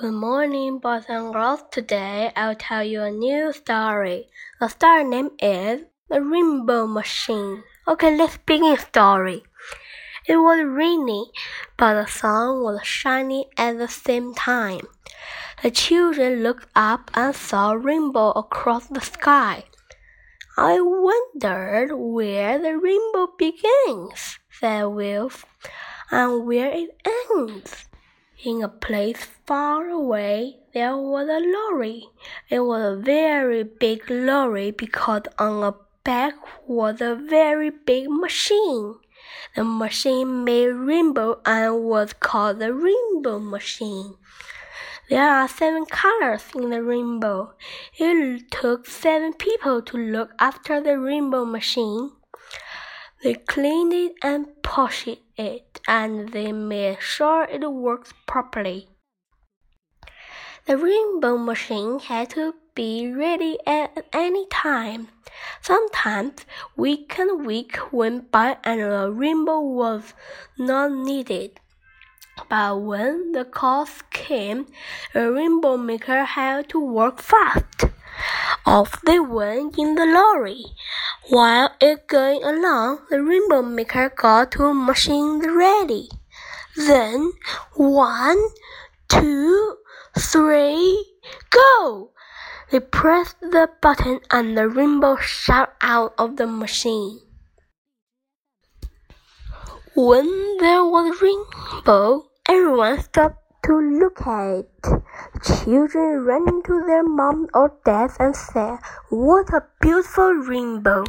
Good morning, boys and girls. Today I'll tell you a new story. The story name is The Rainbow Machine. Okay, let's begin the story. It was rainy, but the sun was shining at the same time. The children looked up and saw a rainbow across the sky. I wondered where the rainbow begins, said Wilf, and where it ends. In a place far away, there was a lorry. It was a very big lorry because on the back was a very big machine. The machine made rainbow and was called the rainbow machine. There are seven colors in the rainbow. It took seven people to look after the rainbow machine. They clean it and polished it, and they make sure it works properly. The rainbow machine had to be ready at any time. Sometimes week and week went by and a rainbow was not needed. But when the calls came, a rainbow maker had to work fast. Off they went in the lorry. While it going along, the rainbow maker got two machines ready. Then one, two, three, go! They pressed the button and the rainbow shot out of the machine. When there was rainbow, everyone stopped to look at. Children ran to their mom or dad and said, What a beautiful rainbow!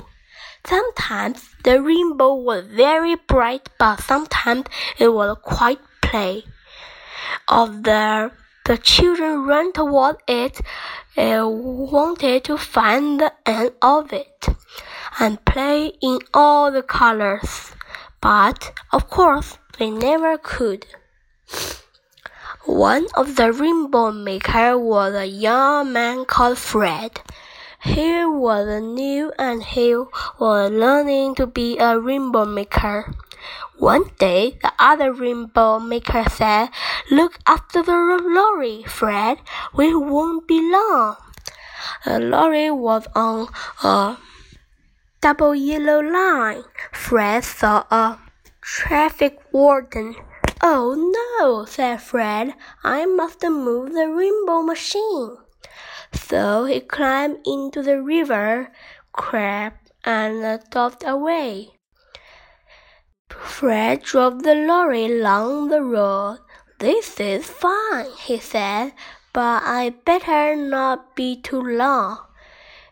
Sometimes the rainbow was very bright, but sometimes it was quite plain. Of the the children ran toward it and wanted to find the end of it and play in all the colors. But of course they never could. One of the rainbow makers was a young man called Fred. He was new and he was learning to be a rainbow maker. One day, the other rainbow maker said, Look after the lorry, Fred. We won't be long. The lorry was on a double yellow line. Fred saw a traffic warden. Oh no, said Fred. I must move the rainbow machine. So he climbed into the river, crept, and dropped away. Fred drove the lorry along the road. This is fine, he said, but I better not be too long.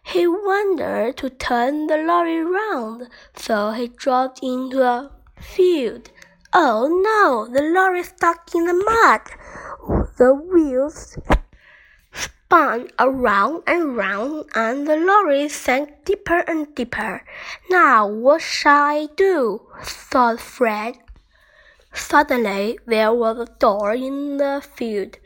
He wanted to turn the lorry round, so he dropped into a field. Oh no, the lorry stuck in the mud. The wheels spun around and round, and the lorry sank deeper and deeper. Now what shall I do? thought Fred. Suddenly there was a door in the field.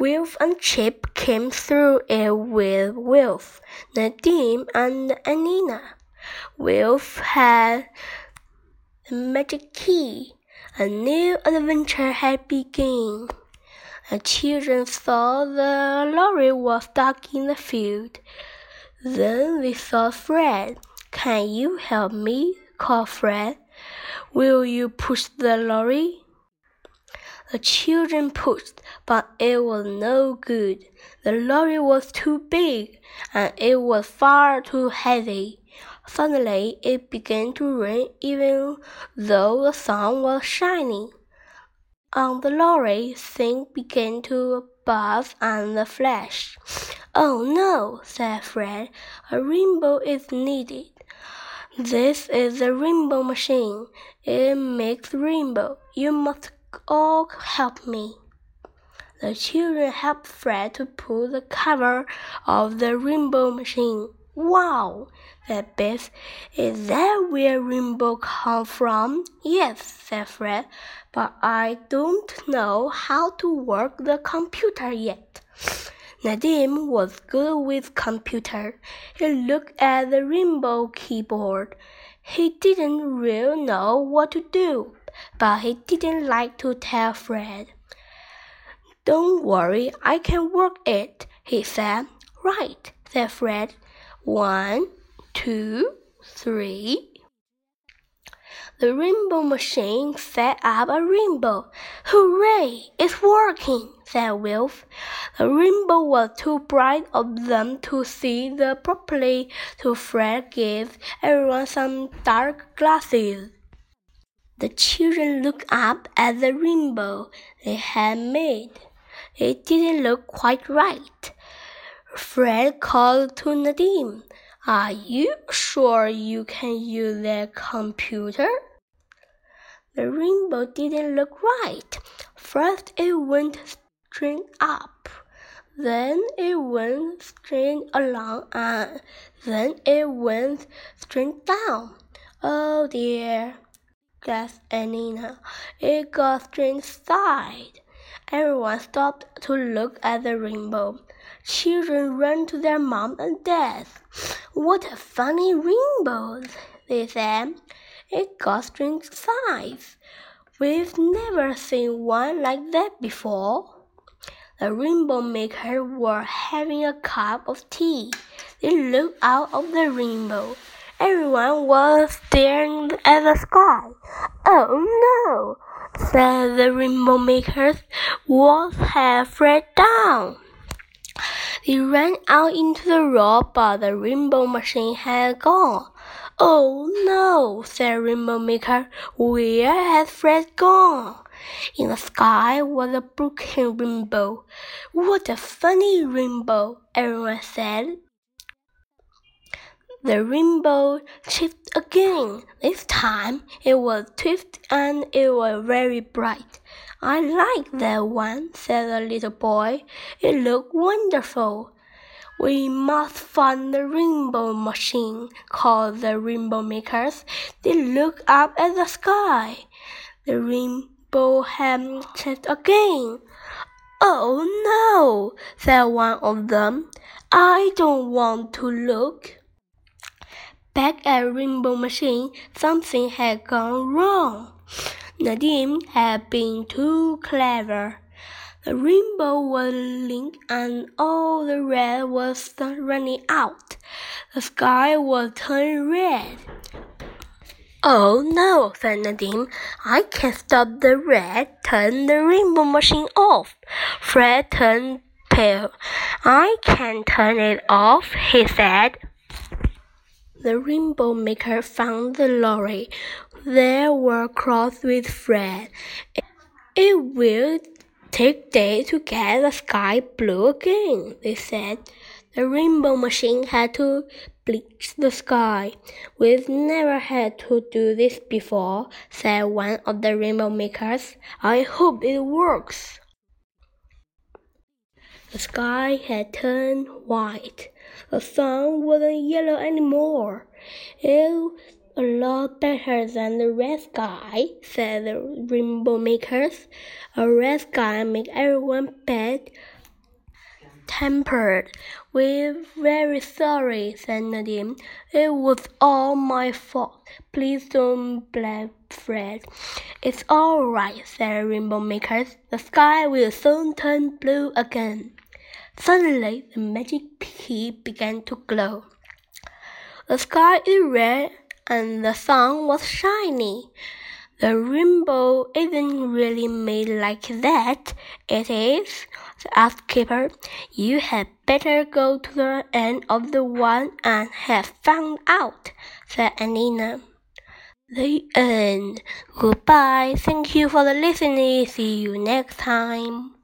Wilf and Chip came through it with Wilf, Nadim, and Anneena. Wilf had the magic key. A new adventure had begun. The children saw the lorry was stuck in the field. Then they saw Fred. Can you help me? called Fred. Will you push the lorry? The children pushed, but it was no good. The lorry was too big, and it was far too heavy. Suddenly it began to rain even though the sun was shining. On the lorry, things began to buzz and flash. Oh no, said Fred, a rainbow is needed. This is the rainbow machine. It makes rainbow. You must all help me. The children helped Fred to pull the cover of the rainbow machine. Wow, said Biff. Is that where rainbow come from? Yes, said Fred, but I don't know how to work the computer yet. Nadim was good with computer. He looked at the rainbow keyboard. He didn't really know what to do, but he didn't like to tell Fred. Don't worry, I can work it, he said. Right, said Fred. One, two, three. The rainbow machine set up a rainbow. Hooray! It's working, said Wilf. The rainbow was too bright of them to see the properly, so Fred gave everyone some dark glasses. The children looked up at the rainbow they had made. It didn't look quite right. Fred called to Nadim. Are you sure you can use that computer? The rainbow didn't look right. First it went straight up, then it went straight along, and then it went straight down. Oh dear, gasped Anneena. It got straight side. Everyone stopped to look at the rainbow. Children ran to their mom and dad. What a funny rainbow, they said. It got strange size. We've never seen one like that before. The rainbow maker were having a cup of tea. They looked out of the rainbow. Everyone was staring at the sky. Oh no, said the rainbow makers. What have Fred done? They ran out into the road, but the rainbow machine had gone. Oh no, said Rainbow Maker, where has Fred gone? In the sky was a broken rainbow. What a funny rainbow, everyone said. The rainbow chipped again. This time it was twisted and it was very bright. I like that one, said the little boy. It looked wonderful. We must find the rainbow machine, called the rainbow makers. They looked up at the sky. The rainbow had set again. Oh no, said one of them. I don't want to look. Back at Rainbow Machine, something had gone wrong. Nadim had been too clever. The rainbow was linked and all the red was running out. The sky was turning red. Oh no, said Nadim. I can't stop the red. Turn the rainbow machine off. Fred turned pale. I can't turn it off, he said. The rainbow maker found the lorry. There were clouds with Fred. It will Take days to get the sky blue again, they said. The rainbow machine had to bleach the sky. We've never had to do this before, said one of the rainbow makers. I hope it works. The sky had turned white. The sun wasn't yellow anymore. It a lot better than the red sky, said the rainbow makers. A red sky makes everyone bad tempered. We're very sorry, said Nadim. It was all my fault. Please don't blame Fred. It's all right, said Rainbow Makers. The sky will soon turn blue again. Suddenly, the magic key began to glow. The sky is red and the sun was shiny. The rainbow isn't really made like that, it is, asked Kipper. You had better go to the end of the one and have found out, said Anneena. The end. Goodbye. Thank you for the listening. See you next time.